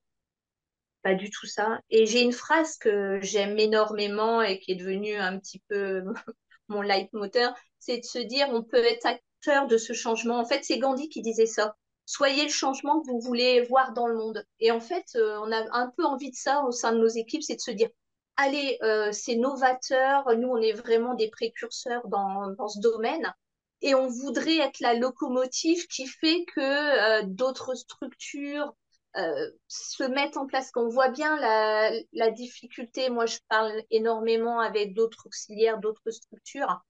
pas du tout ça. Et j'ai une phrase que j'aime énormément et qui est devenue un petit peu mon leitmotiv, c'est de se dire on peut être acteur de ce changement. En fait, c'est Gandhi qui disait ça. Soyez le changement que vous voulez voir dans le monde. Et en fait, euh, on a un peu envie de ça au sein de nos équipes, c'est de se dire allez, euh, c'est novateur, nous, on est vraiment des précurseurs dans, dans ce domaine et on voudrait être la locomotive qui fait que euh, d'autres structures euh, se mettent en place. Qu'on voit bien la, la, difficulté. Moi, je parle énormément avec d'autres auxiliaires, d'autres structures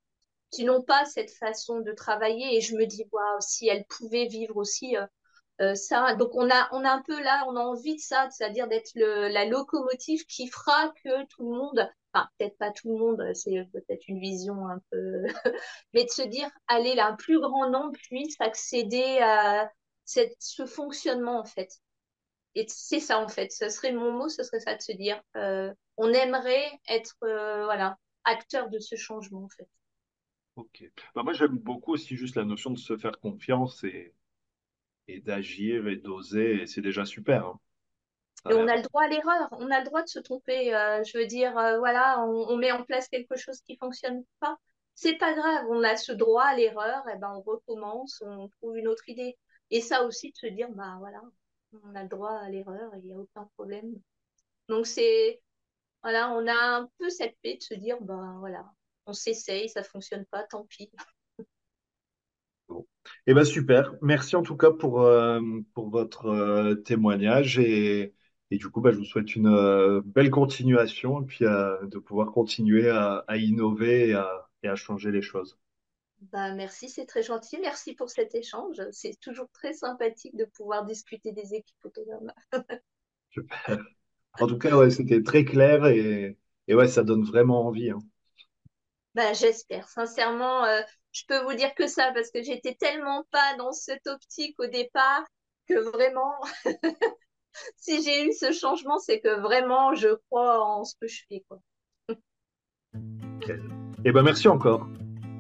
qui n'ont pas cette façon de travailler. Et je me dis, waouh, si elles pouvaient vivre aussi euh, euh, ça. Donc, on a, on a un peu là, on a envie de ça, c'est-à-dire d'être la locomotive qui fera que tout le monde enfin peut-être pas tout le monde, c'est peut-être une vision un peu, mais de se dire, allez, là, un plus grand nombre puisse accéder à cette, ce fonctionnement en fait. Et c'est ça en fait, ce serait mon mot, ce serait ça de se dire, euh, on aimerait être euh, voilà acteur de ce changement en fait. Ok. Bah, moi j'aime beaucoup aussi juste la notion de se faire confiance et, et d'agir et d'oser, et c'est déjà super. Hein. Et on a le droit à l'erreur, on a le droit de se tromper. Euh, je veux dire, euh, voilà, on, met en place quelque chose qui fonctionne pas. C'est pas grave, on a ce droit à l'erreur, et ben on recommence, on trouve une autre idée. Et ça aussi de se dire, bah voilà, on a le droit à l'erreur et il n'y a aucun problème. Donc c'est, voilà, on a un peu cette paix de se dire, bah voilà, on s'essaye, ça fonctionne pas, tant pis. Bon. Eh ben super. Merci en tout cas pour, euh, votre témoignage et, du coup, bah, je vous souhaite une euh, belle continuation et puis euh, de pouvoir continuer à, innover et à, changer les choses. Bah, merci, c'est très gentil. Merci pour cet échange. C'est toujours très sympathique de pouvoir discuter des équipes autonomes. Super. En tout cas, ouais, c'était très clair et, et, ouais, ça donne vraiment envie. Hein. Bah, J'espère. Sincèrement, euh, je peux vous dire que ça parce que j'étais tellement pas dans cette optique au départ que vraiment, si j'ai eu ce changement, c'est que vraiment, je crois en ce que je fais. Quoi. Eh ben, merci encore.